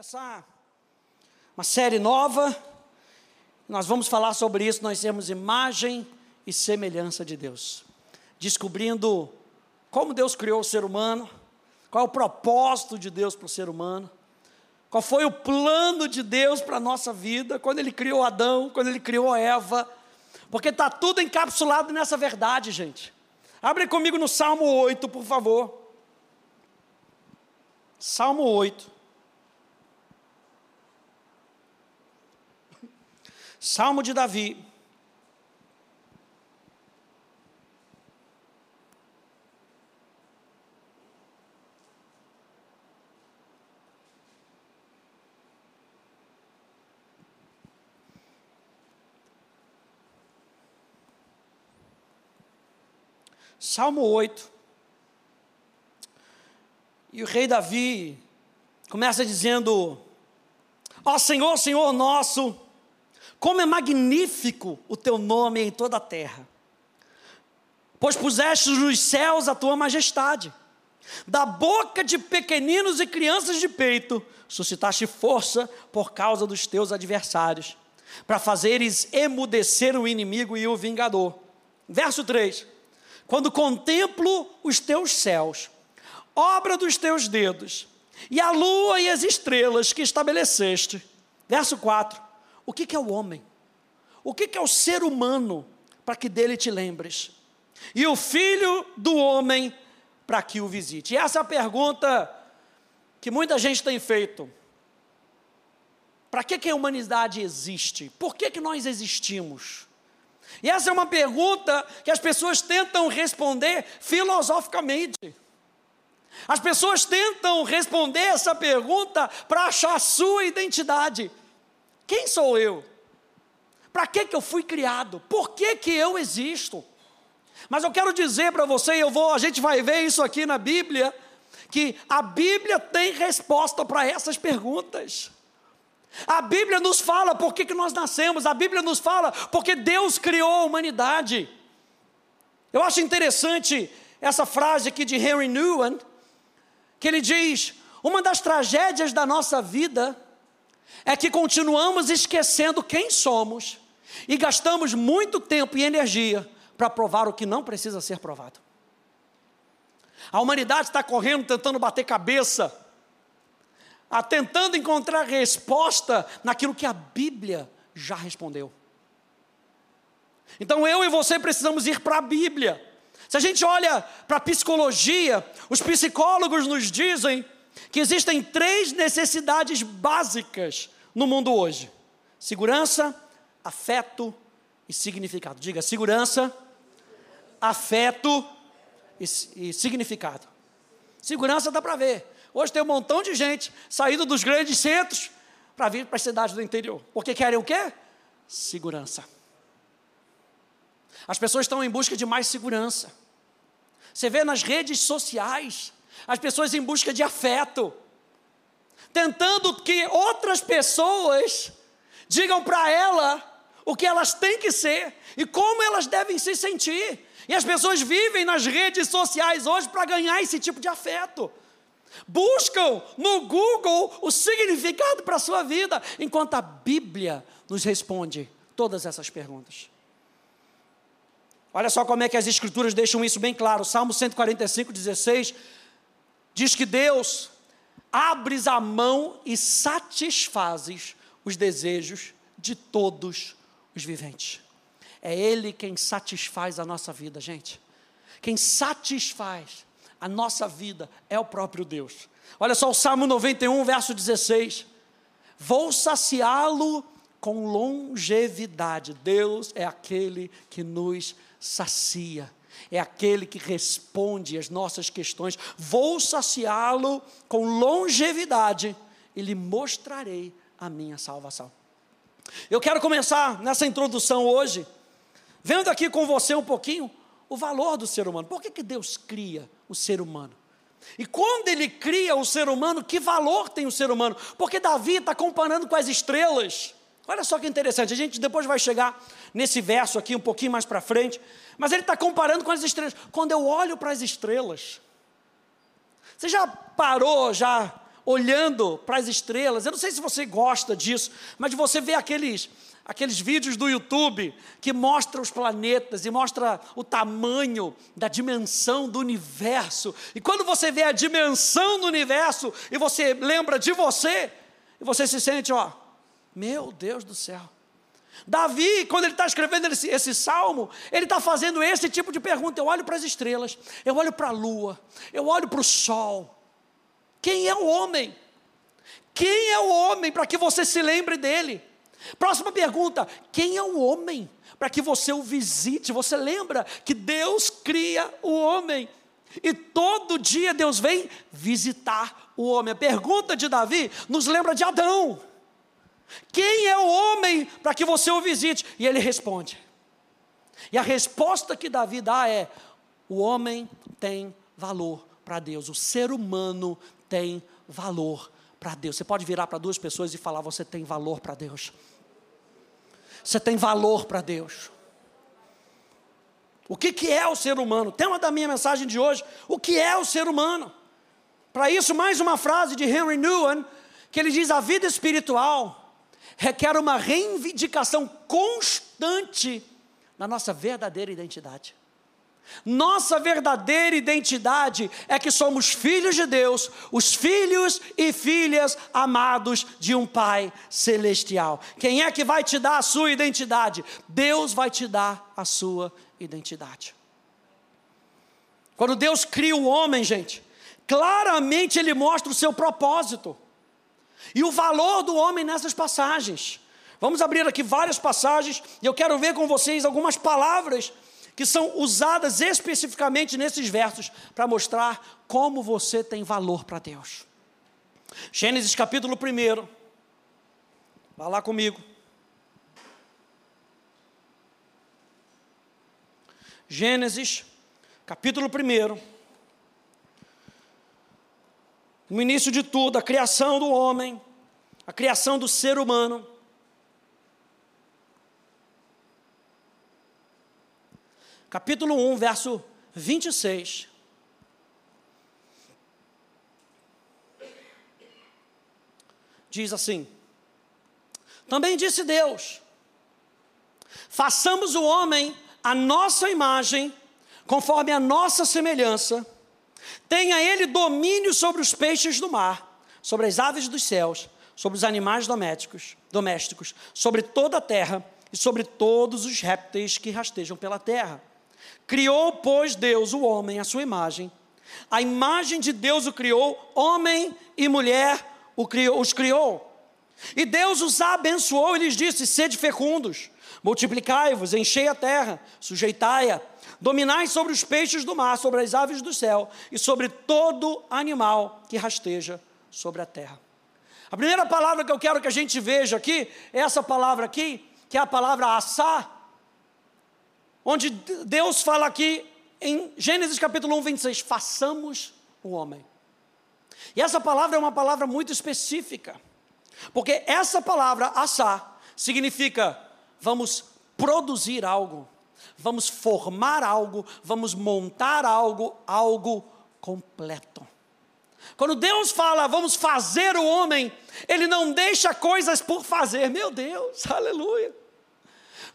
começar uma série nova. Nós vamos falar sobre isso. Nós temos imagem e semelhança de Deus, descobrindo como Deus criou o ser humano, qual é o propósito de Deus para o ser humano, qual foi o plano de Deus para a nossa vida, quando Ele criou Adão, quando Ele criou Eva, porque está tudo encapsulado nessa verdade, gente. Abre comigo no Salmo 8, por favor. Salmo 8. Salmo de Davi. Salmo 8. E o rei Davi começa dizendo: Ó Senhor, Senhor nosso, como é magnífico o teu nome em toda a terra. Pois puseste nos céus a tua majestade. Da boca de pequeninos e crianças de peito, suscitaste força por causa dos teus adversários, para fazeres emudecer o inimigo e o vingador. Verso 3: Quando contemplo os teus céus, obra dos teus dedos, e a lua e as estrelas que estabeleceste. Verso 4: o que, é o homem? O que, que é o ser humano para que dele te lembres? E o filho do homem para que o visite? E essa é a pergunta que muita gente tem feito. Para que, que a humanidade existe? Por que, que nós existimos? E essa é uma pergunta que as pessoas tentam responder filosoficamente. As pessoas tentam responder essa pergunta para achar a sua identidade. Quem sou eu? Para que, que eu fui criado? Por que, que eu existo? Mas eu quero dizer para você, eu vou, a gente vai ver isso aqui na Bíblia, que a Bíblia tem resposta para essas perguntas. A Bíblia nos fala por que, que nós nascemos, a Bíblia nos fala porque Deus criou a humanidade. Eu acho interessante essa frase aqui de Henry Newman, que ele diz: uma das tragédias da nossa vida é que continuamos esquecendo quem somos e gastamos muito tempo e energia para provar o que não precisa ser provado. A humanidade está correndo, tentando bater cabeça, tentando encontrar resposta naquilo que a Bíblia já respondeu. Então eu e você precisamos ir para a Bíblia. Se a gente olha para a psicologia, os psicólogos nos dizem que existem três necessidades básicas no mundo hoje: segurança, afeto e significado. Diga segurança, afeto e, e significado. Segurança dá para ver. Hoje tem um montão de gente saindo dos grandes centros para vir para as cidades do interior. Porque querem o quê? Segurança. As pessoas estão em busca de mais segurança. Você vê nas redes sociais as pessoas em busca de afeto, tentando que outras pessoas digam para ela o que elas têm que ser e como elas devem se sentir. E as pessoas vivem nas redes sociais hoje para ganhar esse tipo de afeto. Buscam no Google o significado para a sua vida, enquanto a Bíblia nos responde todas essas perguntas. Olha só como é que as Escrituras deixam isso bem claro. Salmo 145, 16 diz que Deus abres a mão e satisfazes os desejos de todos os viventes. É Ele quem satisfaz a nossa vida, gente. Quem satisfaz a nossa vida é o próprio Deus. Olha só o Salmo 91, verso 16. Vou saciá-lo com longevidade. Deus é aquele que nos sacia é aquele que responde às nossas questões. Vou saciá-lo com longevidade e lhe mostrarei a minha salvação. Eu quero começar nessa introdução hoje, vendo aqui com você um pouquinho o valor do ser humano. Por que, que Deus cria o ser humano? E quando ele cria o ser humano, que valor tem o ser humano? Porque Davi está comparando com as estrelas. Olha só que interessante, a gente depois vai chegar nesse verso aqui um pouquinho mais para frente, mas ele está comparando com as estrelas. Quando eu olho para as estrelas, você já parou, já olhando para as estrelas. Eu não sei se você gosta disso, mas você vê aqueles aqueles vídeos do YouTube que mostram os planetas e mostra o tamanho da dimensão do universo. E quando você vê a dimensão do universo e você lembra de você, e você se sente, ó, meu Deus do céu. Davi, quando ele está escrevendo esse, esse, salmo, ele está fazendo esse tipo de pergunta. Eu olho para as estrelas, eu olho para a lua, eu olho para o sol. Quem é o homem? Quem é o homem para que você se lembre dele? Próxima pergunta: quem é o homem? Para que você o visite. Você lembra que Deus cria o homem. E todo dia Deus vem visitar o homem. A pergunta de Davi nos lembra de Adão. Quem é o homem para que você o visite? E ele responde. E a resposta que Davi dá é: o homem tem valor para Deus, o ser humano tem valor para Deus. Você pode virar para duas pessoas e falar: você tem valor para Deus. Você tem valor para Deus. O que, que é o ser humano? Tema da minha mensagem de hoje: o que é o ser humano? Para isso, mais uma frase de Henry Newen, que ele diz: a vida espiritual requer uma reivindicação constante na nossa verdadeira identidade. Nossa verdadeira identidade é que somos filhos de Deus, os filhos e filhas amados de um Pai celestial. Quem é que vai te dar a sua identidade? Deus vai te dar a sua identidade. Quando Deus cria o homem, gente, claramente Ele mostra o seu propósito e o valor do homem nessas passagens. Vamos abrir aqui várias passagens e eu quero ver com vocês algumas palavras que são usadas especificamente nesses versos para mostrar como você tem valor para Deus. Gênesis capítulo 1. Vá lá comigo. Gênesis capítulo 1. No início de tudo, a criação do homem, a criação do ser humano. capítulo 1, verso 26. Diz assim: Também disse Deus: Façamos o homem a nossa imagem, conforme a nossa semelhança, tenha ele domínio sobre os peixes do mar, sobre as aves dos céus, sobre os animais domésticos, domésticos, sobre toda a terra e sobre todos os répteis que rastejam pela terra. Criou, pois, Deus o homem à sua imagem. A imagem de Deus o criou, homem e mulher os criou. E Deus os abençoou e lhes disse: Sede fecundos, multiplicai-vos, enchei a terra, sujeitai-a, dominai sobre os peixes do mar, sobre as aves do céu e sobre todo animal que rasteja sobre a terra. A primeira palavra que eu quero que a gente veja aqui é essa palavra aqui, que é a palavra assar onde Deus fala aqui em Gênesis capítulo 1, 26, façamos o homem. E essa palavra é uma palavra muito específica, porque essa palavra, assar, significa vamos produzir algo, vamos formar algo, vamos montar algo, algo completo. Quando Deus fala, vamos fazer o homem, Ele não deixa coisas por fazer, meu Deus, aleluia.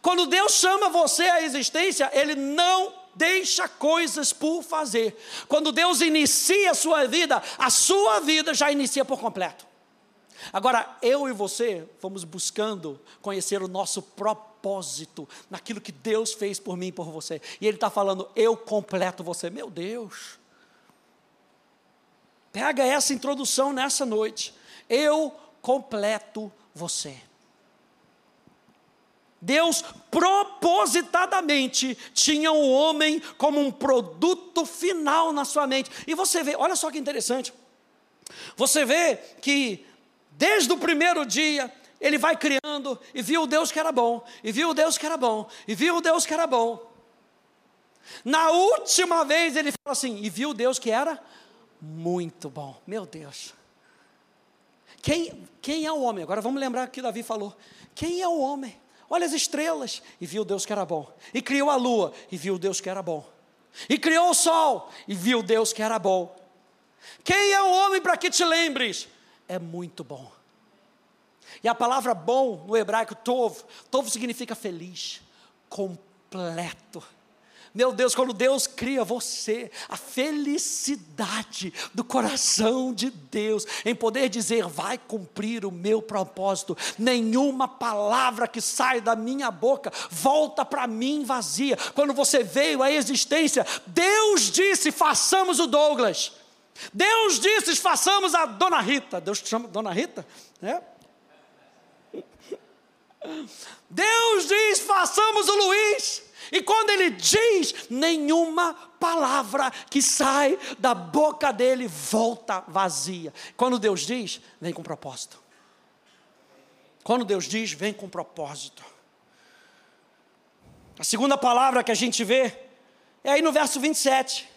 Quando Deus chama você à existência, Ele não deixa coisas por fazer. Quando Deus inicia a sua vida, a sua vida já inicia por completo. Agora, eu e você vamos buscando conhecer o nosso propósito naquilo que Deus fez por mim e por você. E Ele está falando, eu completo você. Meu Deus. Pega essa introdução nessa noite. Eu completo você. Deus propositadamente tinha o homem como um produto final na sua mente. E você vê, olha só que interessante. Você vê que desde o primeiro dia ele vai criando e viu o Deus que era bom, e viu o Deus que era bom, e viu o Deus que era bom. Na última vez ele fala assim, e viu o Deus que era muito bom. Meu Deus. Quem, quem é o homem? Agora vamos lembrar que Davi falou. Quem é o homem? Olha as estrelas, e viu Deus que era bom. E criou a lua, e viu Deus que era bom. E criou o sol, e viu Deus que era bom. Quem é o homem para que te lembres? é muito bom. E a palavra bom no hebraico, tov, tov significa feliz, completo. Meu Deus, quando Deus cria você, a felicidade do coração de Deus em poder dizer, vai cumprir o meu propósito. Nenhuma palavra que sai da minha boca volta para mim vazia. Quando você veio à existência, Deus disse: façamos o Douglas. Deus disse: façamos a Dona Rita. Deus te chama Dona Rita? É? Deus diz: façamos o Luiz. E quando ele diz, nenhuma palavra que sai da boca dele volta vazia. Quando Deus diz, vem com propósito. Quando Deus diz, vem com propósito. A segunda palavra que a gente vê é aí no verso 27.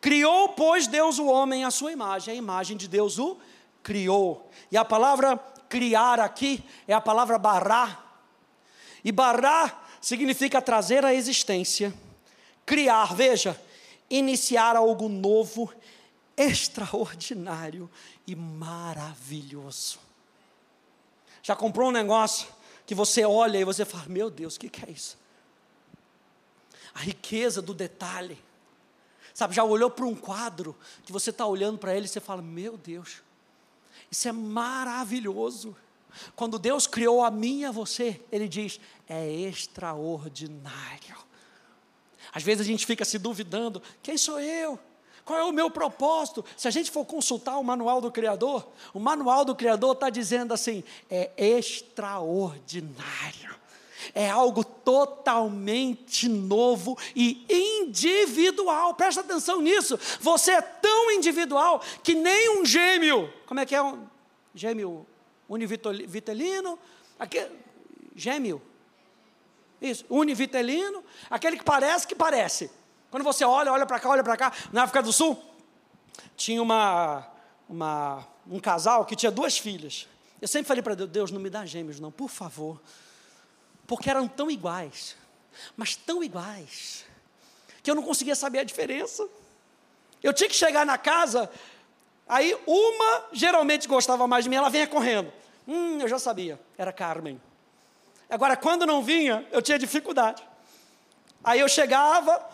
Criou, pois, Deus o homem à sua imagem, a imagem de Deus o criou. E a palavra criar aqui é a palavra barrar. E barrar significa trazer à existência, criar, veja, iniciar algo novo, extraordinário e maravilhoso. Já comprou um negócio que você olha e você fala: Meu Deus, o que, que é isso? A riqueza do detalhe. Sabe, já olhou para um quadro que você está olhando para ele e você fala: Meu Deus, isso é maravilhoso. Quando Deus criou a mim e a você, Ele diz: é extraordinário. Às vezes a gente fica se duvidando: quem sou eu? Qual é o meu propósito? Se a gente for consultar o manual do Criador, o manual do Criador está dizendo assim: é extraordinário. É algo totalmente novo e individual. Presta atenção nisso. Você é tão individual que nem um gêmeo. Como é que é um gêmeo univitelino? Aqui, gêmeo. Isso, univitelino, aquele que parece que parece. Quando você olha, olha para cá, olha para cá. Na África do Sul, tinha uma, uma, um casal que tinha duas filhas. Eu sempre falei para Deus, Deus, não me dá gêmeos não, por favor. Porque eram tão iguais, mas tão iguais, que eu não conseguia saber a diferença. Eu tinha que chegar na casa, aí uma geralmente gostava mais de mim, ela vinha correndo. Hum, eu já sabia, era Carmen. Agora, quando não vinha, eu tinha dificuldade. Aí eu chegava.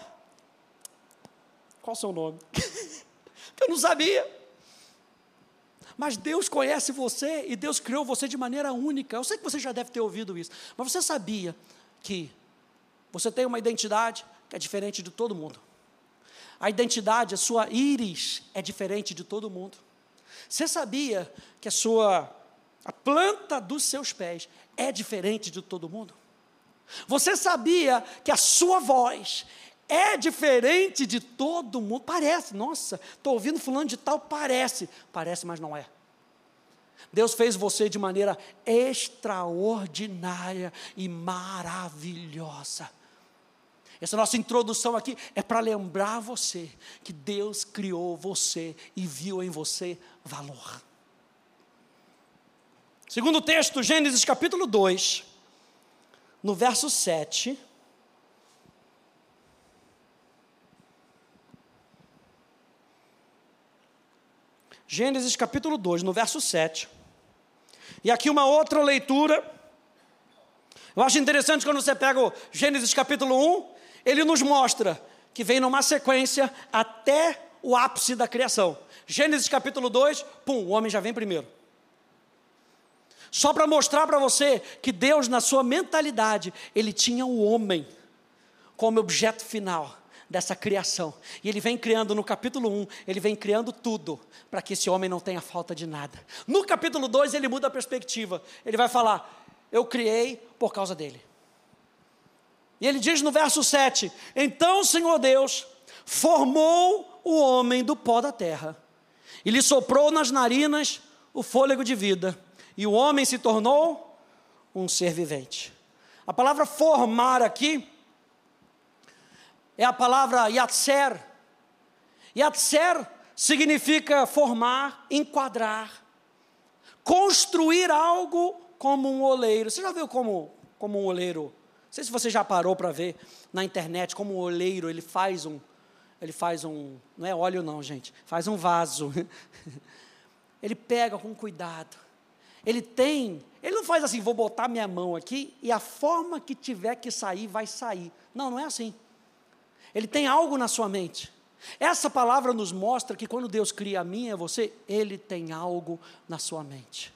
Qual o seu nome? eu não sabia. Mas Deus conhece você e Deus criou você de maneira única. Eu sei que você já deve ter ouvido isso, mas você sabia que você tem uma identidade que é diferente de todo mundo. A identidade, a sua íris é diferente de todo mundo. Você sabia que a sua a planta dos seus pés é diferente de todo mundo? Você sabia que a sua voz é diferente de todo mundo? Parece, nossa, estou ouvindo fulano de tal, parece. Parece, mas não é. Deus fez você de maneira extraordinária e maravilhosa. Essa nossa introdução aqui é para lembrar você que Deus criou você e viu em você valor. Segundo texto, Gênesis capítulo 2, no verso 7. Gênesis capítulo 2, no verso 7. E aqui uma outra leitura. Eu acho interessante quando você pega o Gênesis capítulo 1, ele nos mostra que vem numa sequência até o ápice da criação. Gênesis capítulo 2, pum, o homem já vem primeiro. Só para mostrar para você que Deus, na sua mentalidade, ele tinha o homem como objeto final dessa criação. E ele vem criando no capítulo 1, ele vem criando tudo para que esse homem não tenha falta de nada. No capítulo 2, ele muda a perspectiva. Ele vai falar: Eu criei por causa dele. E ele diz no verso 7: Então o Senhor Deus formou o homem do pó da terra e lhe soprou nas narinas o fôlego de vida e o homem se tornou um ser vivente. A palavra formar aqui é a palavra yatser. Yatser significa formar, enquadrar, construir algo como um oleiro. Você já viu como, como um oleiro? Não sei se você já parou para ver na internet como um oleiro ele faz um, ele faz um, não é óleo não, gente, faz um vaso. ele pega com cuidado. Ele tem, ele não faz assim, vou botar minha mão aqui e a forma que tiver que sair vai sair. Não, não é assim. Ele tem algo na sua mente. Essa palavra nos mostra que quando Deus cria a mim e você, Ele tem algo na sua mente.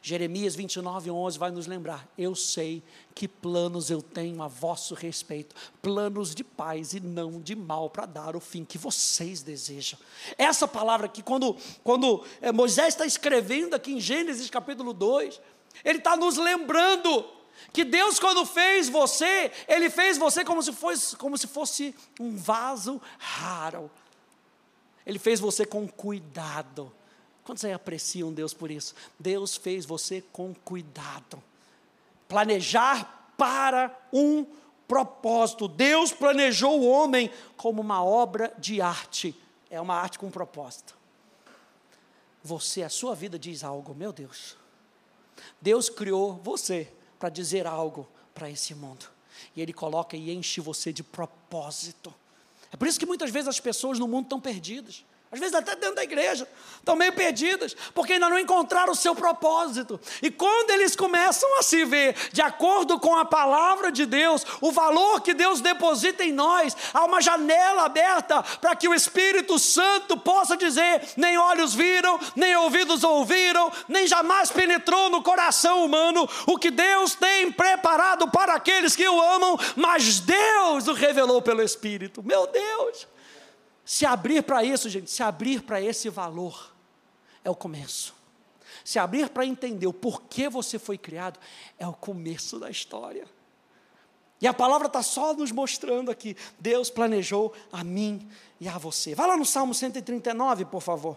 Jeremias 29, 11 vai nos lembrar: Eu sei que planos eu tenho a vosso respeito, planos de paz e não de mal, para dar o fim que vocês desejam. Essa palavra que, quando, quando é, Moisés está escrevendo aqui em Gênesis capítulo 2, ele está nos lembrando que Deus, quando fez você, Ele fez você como se fosse, como se fosse um vaso raro. Ele fez você com cuidado. Quantos aí apreciam Deus por isso? Deus fez você com cuidado. Planejar para um propósito. Deus planejou o homem como uma obra de arte. É uma arte com propósito. Você, a sua vida diz algo, meu Deus. Deus criou você para dizer algo para esse mundo. E Ele coloca e enche você de propósito. É por isso que muitas vezes as pessoas no mundo estão perdidas às vezes até dentro da igreja, estão meio perdidas, porque ainda não encontraram o seu propósito. E quando eles começam a se ver de acordo com a palavra de Deus, o valor que Deus deposita em nós, há uma janela aberta para que o Espírito Santo possa dizer: nem olhos viram, nem ouvidos ouviram, nem jamais penetrou no coração humano o que Deus tem preparado para aqueles que o amam, mas Deus o revelou pelo Espírito. Meu Deus! Se abrir para isso, gente, se abrir para esse valor, é o começo. Se abrir para entender o porquê você foi criado, é o começo da história. E a palavra está só nos mostrando aqui: Deus planejou a mim e a você. Vai lá no Salmo 139, por favor.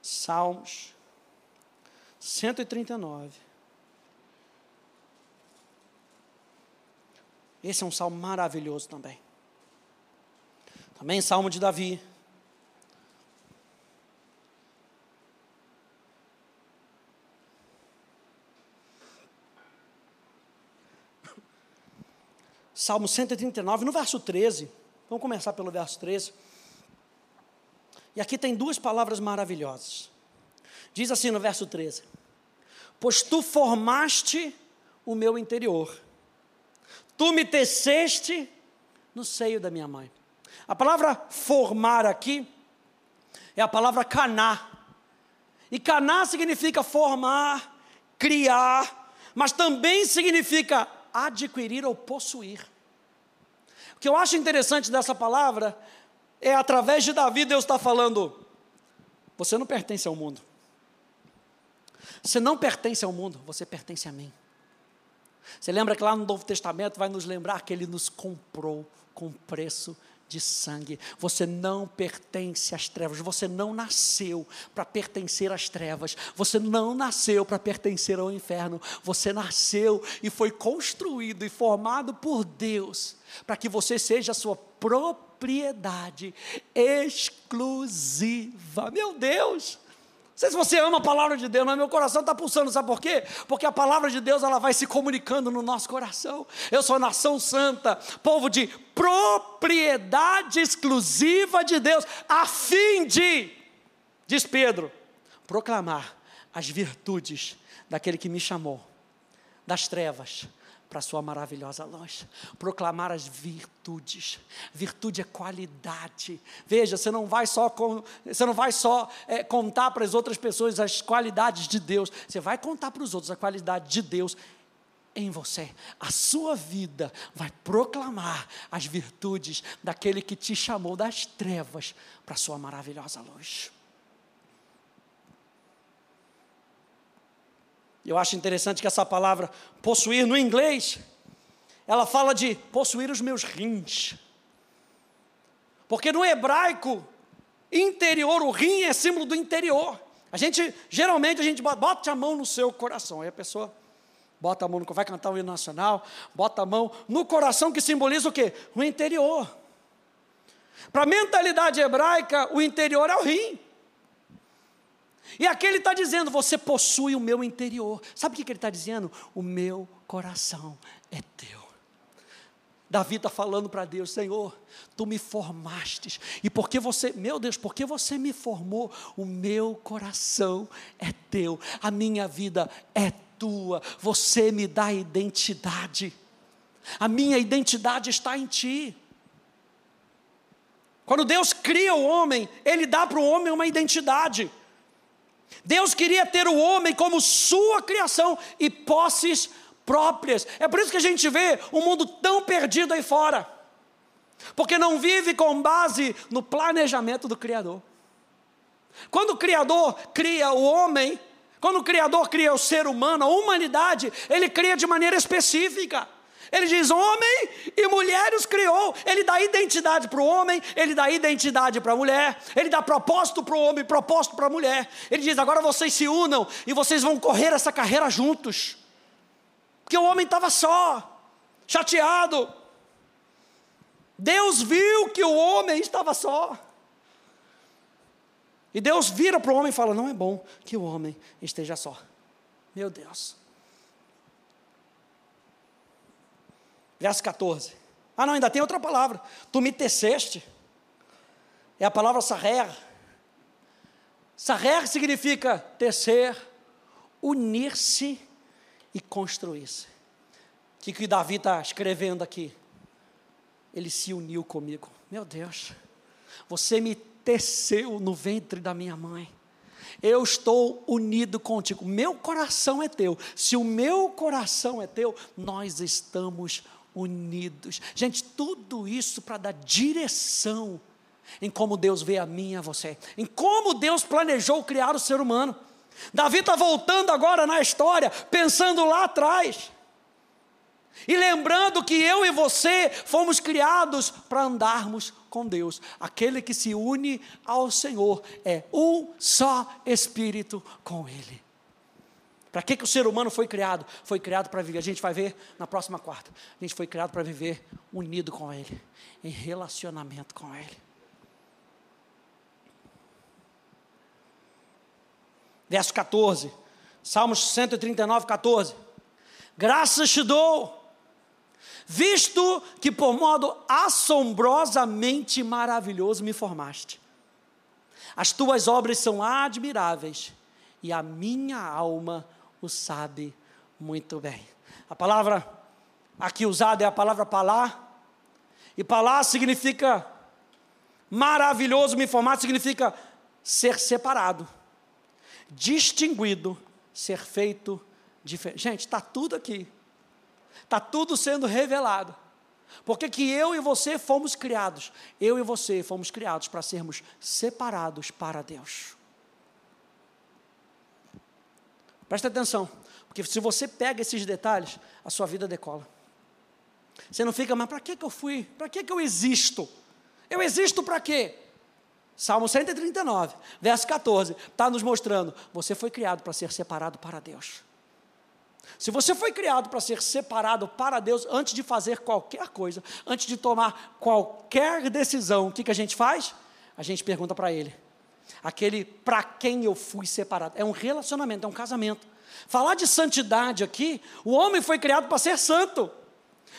Salmos 139. Esse é um salmo maravilhoso também. Também salmo de Davi. Salmo 139, no verso 13. Vamos começar pelo verso 13. E aqui tem duas palavras maravilhosas. Diz assim no verso 13: Pois tu formaste o meu interior Tu me teceste no seio da minha mãe. A palavra formar aqui é a palavra caná. E caná significa formar, criar, mas também significa adquirir ou possuir. O que eu acho interessante dessa palavra é através de Davi, Deus está falando: você não pertence ao mundo. Você não pertence ao mundo, você pertence a mim. Você lembra que lá no Novo Testamento vai nos lembrar que ele nos comprou com preço de sangue. Você não pertence às trevas, você não nasceu para pertencer às trevas, você não nasceu para pertencer ao inferno, você nasceu e foi construído e formado por Deus para que você seja a sua propriedade exclusiva. Meu Deus! Sei se você ama a palavra de Deus, mas meu coração está pulsando, sabe por quê? Porque a palavra de Deus ela vai se comunicando no nosso coração. Eu sou nação santa, povo de propriedade exclusiva de Deus, a fim de, diz Pedro, proclamar as virtudes daquele que me chamou das trevas para sua maravilhosa luz. Proclamar as virtudes. Virtude é qualidade. Veja, você não vai só, com, você não vai só é, contar para as outras pessoas as qualidades de Deus, você vai contar para os outros a qualidade de Deus em você. A sua vida vai proclamar as virtudes daquele que te chamou das trevas para a sua maravilhosa luz. Eu acho interessante que essa palavra possuir no inglês, ela fala de possuir os meus rins. Porque no hebraico, interior, o rim é símbolo do interior. A gente, geralmente, a gente bota, bota a mão no seu coração. Aí a pessoa bota a mão, no, vai cantar o hino nacional, bota a mão no coração que simboliza o quê? O interior. Para a mentalidade hebraica, o interior é o rim. E aqui ele está dizendo: Você possui o meu interior. Sabe o que ele está dizendo? O meu coração é teu. Davi está falando para Deus, Senhor, tu me formaste, e porque você, meu Deus, porque você me formou, o meu coração é teu, a minha vida é tua, você me dá identidade, a minha identidade está em ti. Quando Deus cria o homem, Ele dá para o homem uma identidade. Deus queria ter o homem como sua criação e posses próprias. É por isso que a gente vê um mundo tão perdido aí fora. Porque não vive com base no planejamento do Criador. Quando o Criador cria o homem, quando o Criador cria o ser humano, a humanidade, ele cria de maneira específica. Ele diz: homem e mulher os criou. Ele dá identidade para o homem, ele dá identidade para a mulher, ele dá propósito para o homem, propósito para a mulher. Ele diz: agora vocês se unam e vocês vão correr essa carreira juntos. Porque o homem estava só, chateado. Deus viu que o homem estava só. E Deus vira para o homem e fala: Não é bom que o homem esteja só. Meu Deus. Verso 14. Ah, não, ainda tem outra palavra. Tu me teceste. É a palavra sarrer. Sarrer significa tecer, unir-se e construir-se. O que, que Davi está escrevendo aqui? Ele se uniu comigo. Meu Deus, você me teceu no ventre da minha mãe. Eu estou unido contigo. Meu coração é teu. Se o meu coração é teu, nós estamos unidos. Gente, tudo isso para dar direção em como Deus vê a mim e a você, em como Deus planejou criar o ser humano. Davi está voltando agora na história, pensando lá atrás. E lembrando que eu e você fomos criados para andarmos com Deus. Aquele que se une ao Senhor é um só espírito com Ele. Para que, que o ser humano foi criado? Foi criado para viver. A gente vai ver na próxima quarta. A gente foi criado para viver unido com Ele, em relacionamento com Ele. verso 14, Salmos 139, 14. Graças te dou, visto que por modo assombrosamente maravilhoso me formaste. As tuas obras são admiráveis e a minha alma o sabe muito bem. A palavra aqui usada é a palavra palá, e palá significa maravilhoso me formar, significa ser separado distinguido, ser feito diferente. Gente, está tudo aqui. Está tudo sendo revelado. Porque que eu e você fomos criados, eu e você fomos criados para sermos separados para Deus. Presta atenção, porque se você pega esses detalhes, a sua vida decola. Você não fica, mas para que, que eu fui? Para que, que eu existo? Eu existo para quê? Salmo 139, verso 14, está nos mostrando: você foi criado para ser separado para Deus. Se você foi criado para ser separado para Deus, antes de fazer qualquer coisa, antes de tomar qualquer decisão, o que, que a gente faz? A gente pergunta para Ele. Aquele para quem eu fui separado. É um relacionamento, é um casamento. Falar de santidade aqui, o homem foi criado para ser santo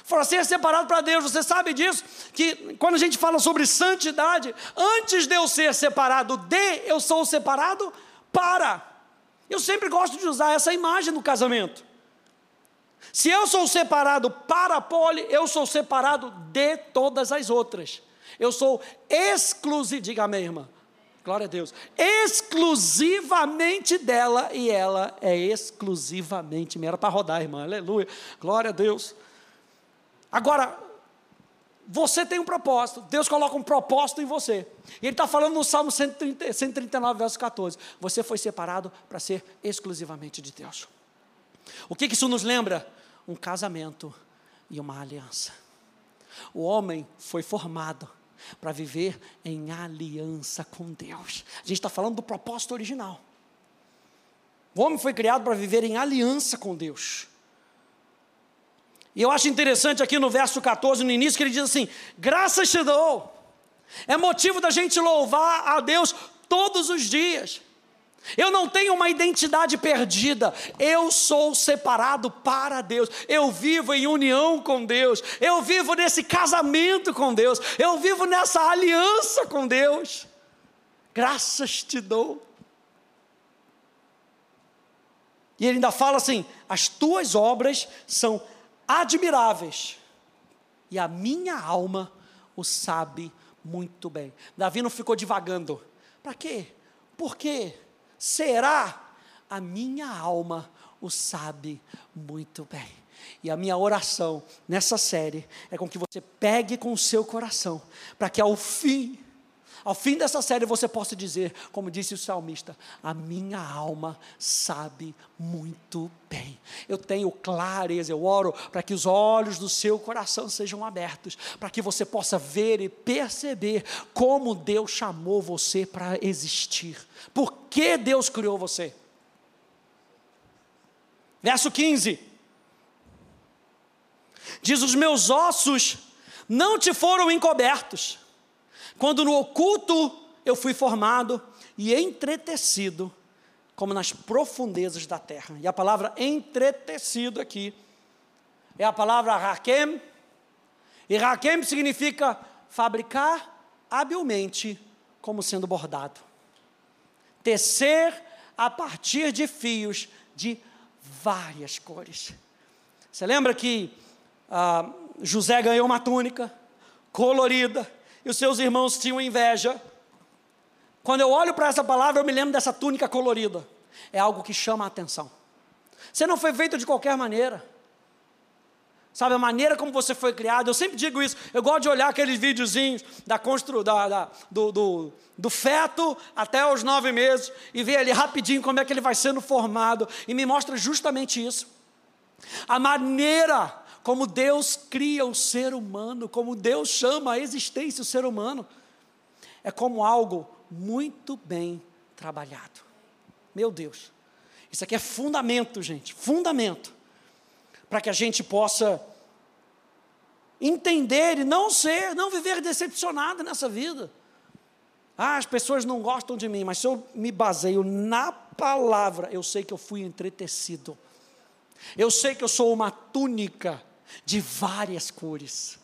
para ser separado para Deus. Você sabe disso? Que quando a gente fala sobre santidade, antes de eu ser separado de, eu sou separado para. Eu sempre gosto de usar essa imagem no casamento. Se eu sou separado para a pole, eu sou separado de todas as outras. Eu sou exclusivo, diga irmã. Glória a Deus. Exclusivamente dela e ela é exclusivamente minha. Era para rodar, irmã. Aleluia. Glória a Deus. Agora, você tem um propósito, Deus coloca um propósito em você. E Ele está falando no Salmo 130, 139, verso 14: Você foi separado para ser exclusivamente de Deus. O que, que isso nos lembra? Um casamento e uma aliança. O homem foi formado para viver em aliança com Deus. A gente está falando do propósito original. O homem foi criado para viver em aliança com Deus. E eu acho interessante aqui no verso 14, no início, que ele diz assim: graças te dou. É motivo da gente louvar a Deus todos os dias. Eu não tenho uma identidade perdida. Eu sou separado para Deus. Eu vivo em união com Deus. Eu vivo nesse casamento com Deus. Eu vivo nessa aliança com Deus. Graças te dou. E ele ainda fala assim: as tuas obras são admiráveis, e a minha alma o sabe muito bem. Davi não ficou divagando. Para quê? Por quê? Será? A minha alma o sabe muito bem. E a minha oração nessa série é com que você pegue com o seu coração, para que ao fim ao fim dessa série você possa dizer, como disse o salmista: A minha alma sabe muito bem. Eu tenho clareza, eu oro para que os olhos do seu coração sejam abertos, para que você possa ver e perceber como Deus chamou você para existir. Por que Deus criou você? Verso 15. Diz: Os meus ossos não te foram encobertos quando no oculto eu fui formado e entretecido, como nas profundezas da terra. E a palavra entretecido aqui é a palavra raquem, e raquem significa fabricar habilmente, como sendo bordado. Tecer a partir de fios de várias cores. Você lembra que ah, José ganhou uma túnica colorida, e os seus irmãos tinham inveja. Quando eu olho para essa palavra, eu me lembro dessa túnica colorida. É algo que chama a atenção. Você não foi feito de qualquer maneira. Sabe, a maneira como você foi criado, eu sempre digo isso. Eu gosto de olhar aqueles videozinhos da constru, da, da do, do, do, feto até os nove meses e ver ali rapidinho como é que ele vai sendo formado. E me mostra justamente isso. A maneira como Deus cria o ser humano, como Deus chama a existência o ser humano, é como algo muito bem trabalhado. Meu Deus, isso aqui é fundamento, gente, fundamento, para que a gente possa entender e não ser, não viver decepcionado nessa vida. Ah, as pessoas não gostam de mim, mas se eu me baseio na palavra, eu sei que eu fui entretecido. Eu sei que eu sou uma túnica de várias cores.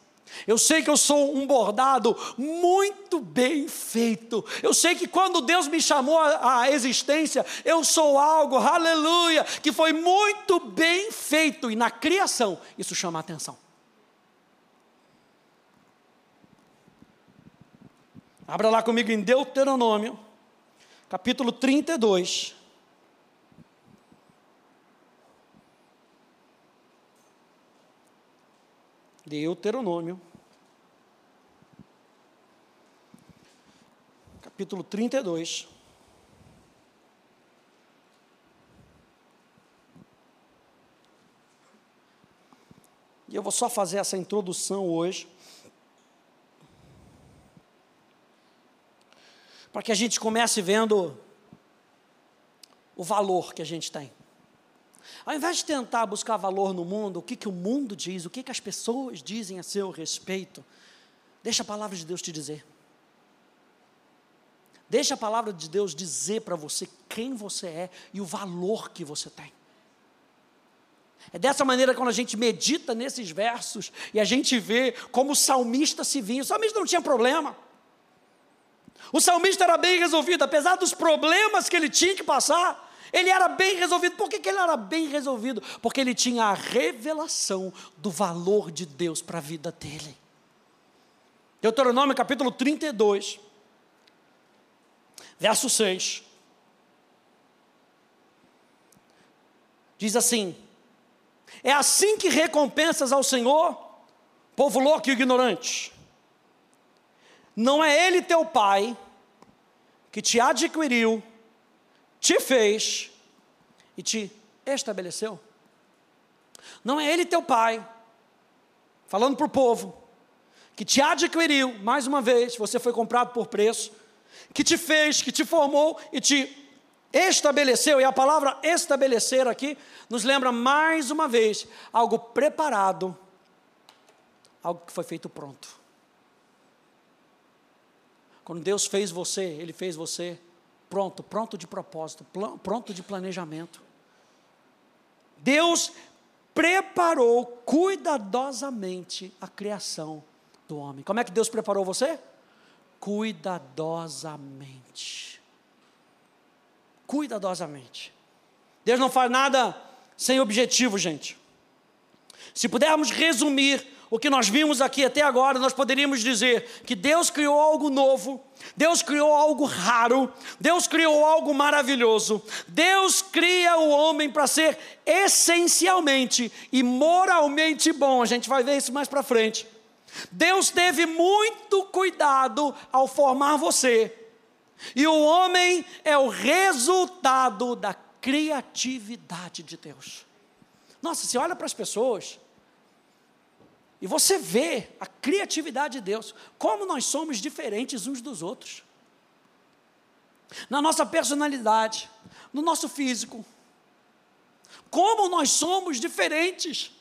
Eu sei que eu sou um bordado muito bem feito. Eu sei que quando Deus me chamou à existência, eu sou algo, aleluia, que foi muito bem feito. E na criação, isso chama a atenção. Abra lá comigo em Deuteronômio, capítulo 32. Deuteronômio, capítulo 32. E eu vou só fazer essa introdução hoje. Para que a gente comece vendo o valor que a gente tem. Ao invés de tentar buscar valor no mundo, o que, que o mundo diz, o que, que as pessoas dizem a seu respeito, deixa a palavra de Deus te dizer. Deixa a palavra de Deus dizer para você quem você é e o valor que você tem. É dessa maneira quando a gente medita nesses versos e a gente vê como o salmista se vinha. O salmista não tinha problema. O salmista era bem resolvido, apesar dos problemas que ele tinha que passar. Ele era bem resolvido. Por que, que ele era bem resolvido? Porque ele tinha a revelação do valor de Deus para a vida dele. Deuteronômio capítulo 32, verso 6. Diz assim: É assim que recompensas ao Senhor, povo louco e ignorante. Não é Ele teu Pai que te adquiriu te fez e te estabeleceu. Não é Ele teu Pai, falando para o povo, que te adquiriu, mais uma vez, você foi comprado por preço, que te fez, que te formou e te estabeleceu, e a palavra estabelecer aqui nos lembra mais uma vez algo preparado, algo que foi feito pronto. Quando Deus fez você, Ele fez você pronto, pronto de propósito, pronto de planejamento. Deus preparou cuidadosamente a criação do homem. Como é que Deus preparou você? Cuidadosamente. Cuidadosamente. Deus não faz nada sem objetivo, gente. Se pudermos resumir o que nós vimos aqui até agora, nós poderíamos dizer que Deus criou algo novo, Deus criou algo raro, Deus criou algo maravilhoso. Deus cria o homem para ser essencialmente e moralmente bom. A gente vai ver isso mais para frente. Deus teve muito cuidado ao formar você. E o homem é o resultado da criatividade de Deus. Nossa, você olha para as pessoas e você vê a criatividade de Deus, como nós somos diferentes uns dos outros. Na nossa personalidade, no nosso físico. Como nós somos diferentes.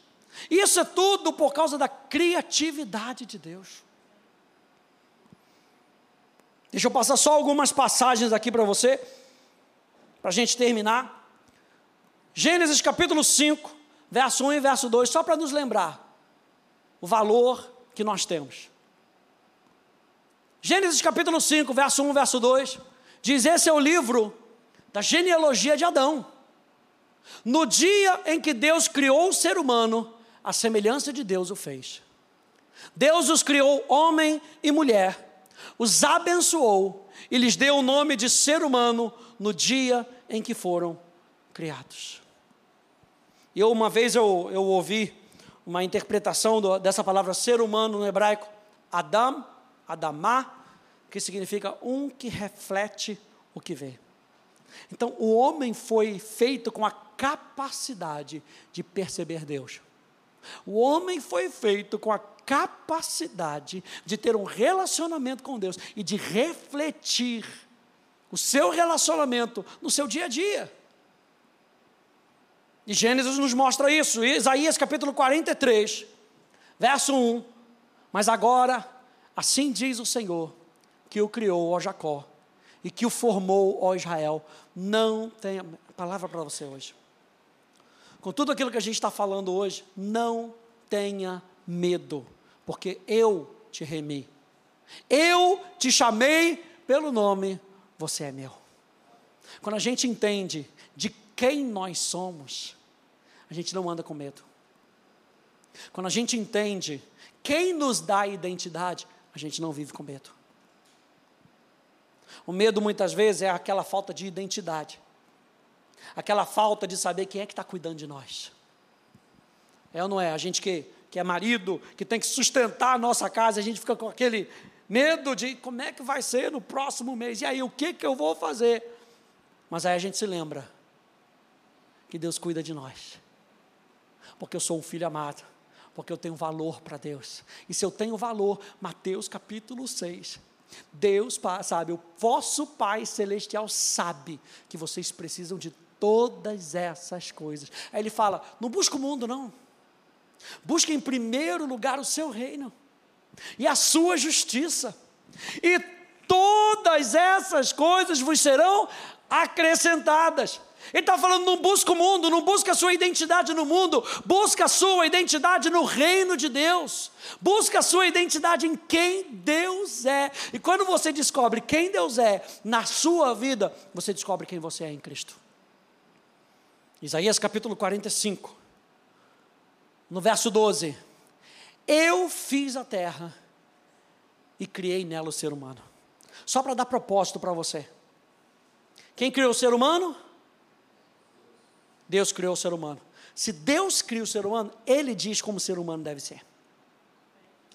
Isso é tudo por causa da criatividade de Deus. Deixa eu passar só algumas passagens aqui para você, para a gente terminar. Gênesis capítulo 5, verso 1 e verso 2, só para nos lembrar o valor que nós temos. Gênesis capítulo 5, verso 1, verso 2, diz: Esse é o livro da genealogia de Adão. No dia em que Deus criou o ser humano, a semelhança de Deus o fez. Deus os criou homem e mulher, os abençoou e lhes deu o nome de ser humano no dia em que foram criados. Eu, uma vez eu, eu ouvi uma interpretação do, dessa palavra ser humano no hebraico, Adam, Adamá, que significa um que reflete o que vê. Então, o homem foi feito com a capacidade de perceber Deus. O homem foi feito com a capacidade de ter um relacionamento com Deus e de refletir o seu relacionamento no seu dia a dia. E Gênesis nos mostra isso, Isaías capítulo 43, verso 1. Mas agora, assim diz o Senhor, que o criou, ó Jacó, e que o formou, ó Israel. Não tenha, palavra para você hoje. Com tudo aquilo que a gente está falando hoje, não tenha medo, porque eu te remi. Eu te chamei pelo nome, você é meu. Quando a gente entende de quem nós somos, a gente não anda com medo. Quando a gente entende quem nos dá a identidade, a gente não vive com medo. O medo muitas vezes é aquela falta de identidade, aquela falta de saber quem é que está cuidando de nós. É ou não é? A gente que, que é marido, que tem que sustentar a nossa casa, a gente fica com aquele medo de como é que vai ser no próximo mês, e aí o que, que eu vou fazer? Mas aí a gente se lembra que Deus cuida de nós porque eu sou um filho amado, porque eu tenho valor para Deus. E se eu tenho valor, Mateus capítulo 6, Deus sabe, o vosso Pai Celestial sabe que vocês precisam de todas essas coisas. Aí ele fala: não busca o mundo, não. Busque em primeiro lugar o seu reino e a sua justiça, e todas essas coisas vos serão acrescentadas. Ele está falando: não busca o mundo, não busca a sua identidade no mundo, busca a sua identidade no reino de Deus, busca a sua identidade em quem Deus é. E quando você descobre quem Deus é na sua vida, você descobre quem você é em Cristo. Isaías capítulo 45, no verso 12: Eu fiz a terra e criei nela o ser humano. Só para dar propósito para você. Quem criou o ser humano? Deus criou o ser humano. Se Deus cria o ser humano, Ele diz como o ser humano deve ser.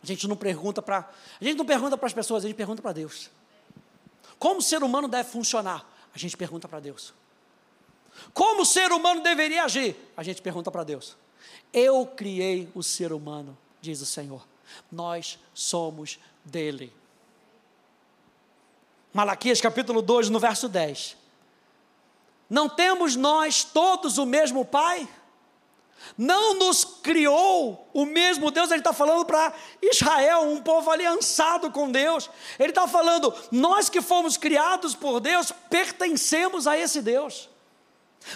A gente não pergunta para, a gente não pergunta para as pessoas, a gente pergunta para Deus. Como o ser humano deve funcionar? A gente pergunta para Deus. Como o ser humano deveria agir? A gente pergunta para Deus. Eu criei o ser humano, diz o Senhor. Nós somos dele. Malaquias capítulo 2, no verso 10. Não temos nós todos o mesmo Pai? Não nos criou o mesmo Deus, ele está falando para Israel, um povo aliançado com Deus. Ele está falando, nós que fomos criados por Deus, pertencemos a esse Deus.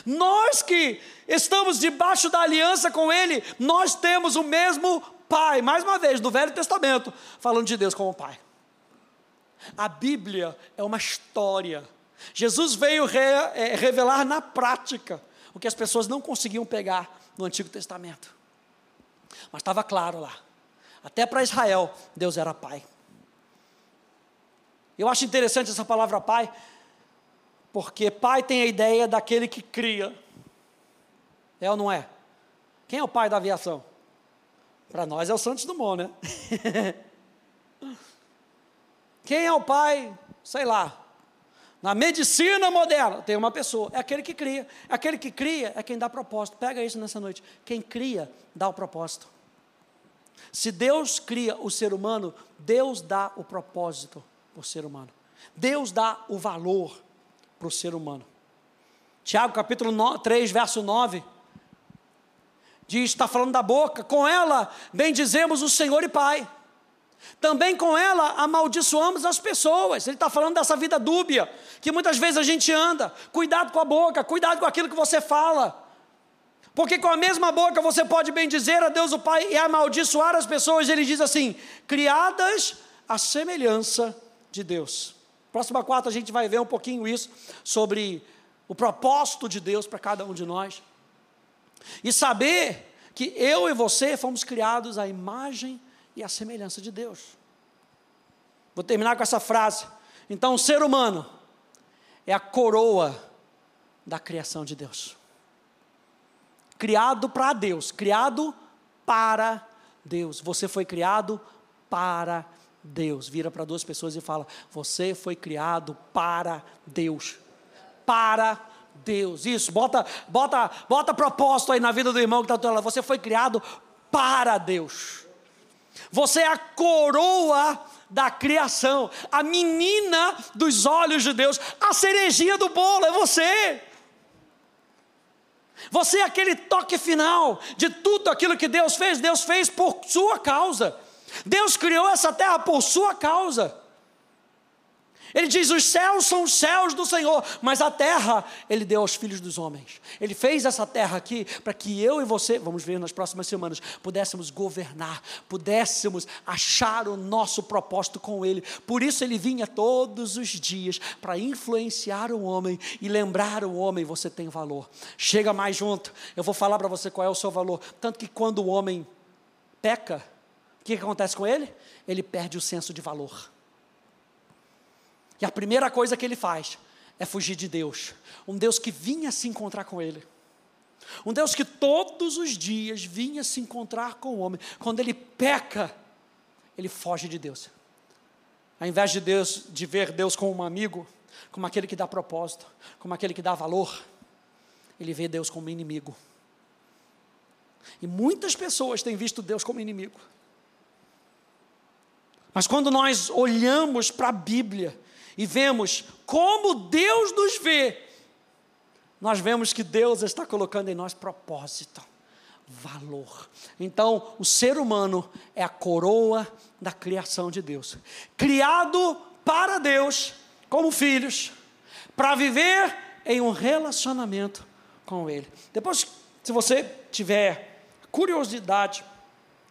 Nós que estamos debaixo da aliança com Ele, nós temos o mesmo Pai. Mais uma vez, no Velho Testamento, falando de Deus como Pai. A Bíblia é uma história. Jesus veio re, é, revelar na prática o que as pessoas não conseguiam pegar no Antigo Testamento. Mas estava claro lá. Até para Israel, Deus era pai. Eu acho interessante essa palavra pai, porque pai tem a ideia daquele que cria. É ou não é? Quem é o pai da aviação? Para nós é o Santos Dumont, né? Quem é o pai? Sei lá. Na medicina moderna, tem uma pessoa, é aquele que cria. Aquele que cria é quem dá propósito. Pega isso nessa noite. Quem cria, dá o propósito. Se Deus cria o ser humano, Deus dá o propósito para o ser humano. Deus dá o valor para o ser humano. Tiago capítulo 3, verso 9. Diz, está falando da boca, com ela bendizemos o Senhor e Pai. Também com ela amaldiçoamos as pessoas. Ele está falando dessa vida dúbia, que muitas vezes a gente anda. Cuidado com a boca, cuidado com aquilo que você fala. Porque com a mesma boca você pode bendizer a Deus o Pai e amaldiçoar as pessoas. Ele diz assim: criadas à semelhança de Deus. Próxima quarta a gente vai ver um pouquinho isso sobre o propósito de Deus para cada um de nós. E saber que eu e você fomos criados à imagem e a semelhança de Deus. Vou terminar com essa frase. Então, o ser humano é a coroa da criação de Deus. Criado para Deus, criado para Deus. Você foi criado para Deus. Vira para duas pessoas e fala: Você foi criado para Deus. Para Deus. Isso, bota, bota, bota propósito aí na vida do irmão que está do lado. Você foi criado para Deus. Você é a coroa da criação, a menina dos olhos de Deus, a cerejinha do bolo é você. Você é aquele toque final de tudo aquilo que Deus fez, Deus fez por sua causa. Deus criou essa terra por sua causa. Ele diz: os céus são os céus do Senhor, mas a terra ele deu aos filhos dos homens. Ele fez essa terra aqui para que eu e você, vamos ver nas próximas semanas, pudéssemos governar, pudéssemos achar o nosso propósito com Ele. Por isso ele vinha todos os dias para influenciar o homem e lembrar o homem: você tem valor. Chega mais junto, eu vou falar para você qual é o seu valor. Tanto que quando o homem peca, o que acontece com ele? Ele perde o senso de valor. E a primeira coisa que ele faz é fugir de Deus. Um Deus que vinha se encontrar com ele. Um Deus que todos os dias vinha se encontrar com o homem. Quando ele peca, ele foge de Deus. Ao invés de Deus de ver Deus como um amigo, como aquele que dá propósito, como aquele que dá valor, ele vê Deus como inimigo. E muitas pessoas têm visto Deus como inimigo. Mas quando nós olhamos para a Bíblia e vemos como Deus nos vê, nós vemos que Deus está colocando em nós propósito, valor. Então, o ser humano é a coroa da criação de Deus, criado para Deus, como filhos, para viver em um relacionamento com Ele. Depois, se você tiver curiosidade,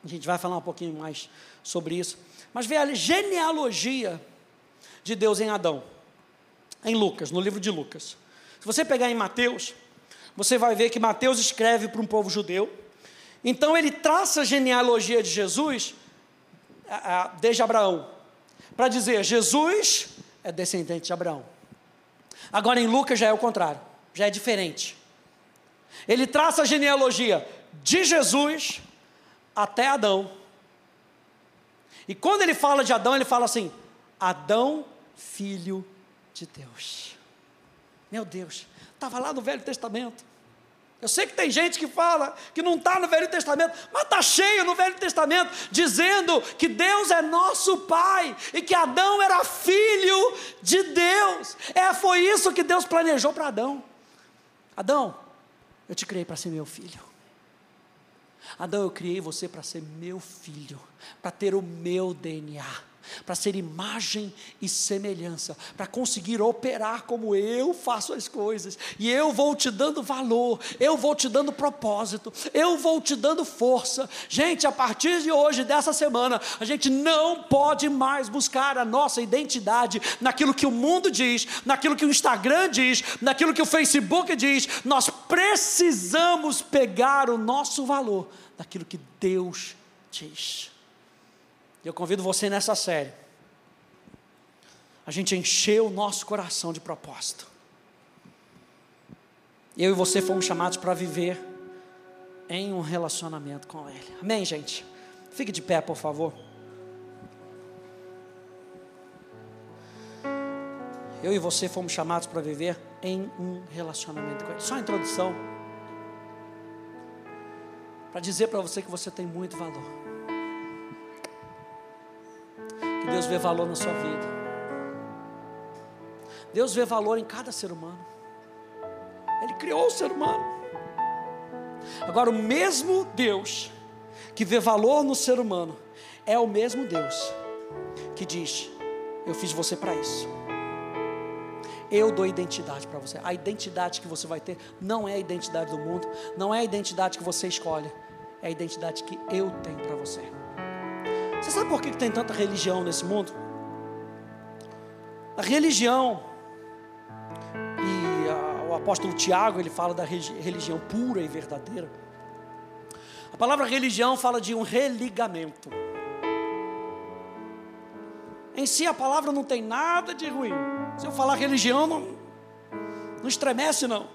a gente vai falar um pouquinho mais sobre isso, mas ver a genealogia de Deus em Adão. Em Lucas, no livro de Lucas. Se você pegar em Mateus, você vai ver que Mateus escreve para um povo judeu. Então ele traça a genealogia de Jesus desde Abraão, para dizer: Jesus é descendente de Abraão. Agora em Lucas já é o contrário, já é diferente. Ele traça a genealogia de Jesus até Adão. E quando ele fala de Adão, ele fala assim: Adão filho de Deus. Meu Deus, estava lá no Velho Testamento. Eu sei que tem gente que fala que não está no Velho Testamento, mas está cheio no Velho Testamento, dizendo que Deus é nosso Pai e que Adão era filho de Deus. É, foi isso que Deus planejou para Adão. Adão, eu te criei para ser meu filho. Adão, eu criei você para ser meu filho, para ter o meu DNA para ser imagem e semelhança, para conseguir operar como eu faço as coisas, e eu vou te dando valor, eu vou te dando propósito, eu vou te dando força. Gente, a partir de hoje, dessa semana, a gente não pode mais buscar a nossa identidade naquilo que o mundo diz, naquilo que o Instagram diz, naquilo que o Facebook diz. Nós precisamos pegar o nosso valor daquilo que Deus diz. Eu convido você nessa série. A gente encheu o nosso coração de propósito. Eu e você fomos chamados para viver em um relacionamento com Ele. Amém, gente? Fique de pé, por favor. Eu e você fomos chamados para viver em um relacionamento com Ele. Só a introdução. Para dizer para você que você tem muito valor. Que Deus vê valor na sua vida. Deus vê valor em cada ser humano. Ele criou o ser humano. Agora, o mesmo Deus que vê valor no ser humano é o mesmo Deus que diz: Eu fiz você para isso. Eu dou identidade para você. A identidade que você vai ter não é a identidade do mundo, não é a identidade que você escolhe, é a identidade que eu tenho para você. Você sabe por que tem tanta religião nesse mundo? A religião, e a, o apóstolo Tiago, ele fala da religião pura e verdadeira. A palavra religião fala de um religamento. Em si a palavra não tem nada de ruim. Se eu falar religião, não, não estremece não.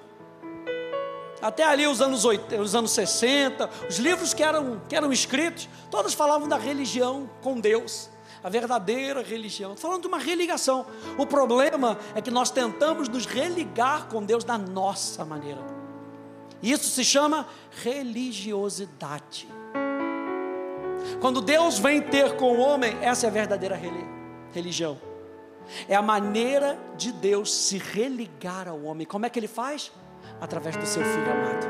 Até ali os anos, 80, os anos 60, os livros que eram, que eram escritos, todos falavam da religião com Deus, a verdadeira religião, falando de uma religação. O problema é que nós tentamos nos religar com Deus da nossa maneira. Isso se chama religiosidade. Quando Deus vem ter com o homem, essa é a verdadeira religião. É a maneira de Deus se religar ao homem. Como é que ele faz? Através do seu filho amado.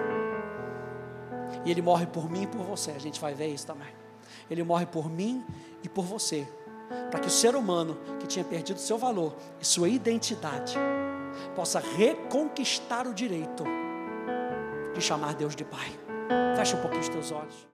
E ele morre por mim e por você, a gente vai ver isso também. Ele morre por mim e por você, para que o ser humano que tinha perdido seu valor e sua identidade possa reconquistar o direito de chamar Deus de Pai. Fecha um pouquinho os teus olhos.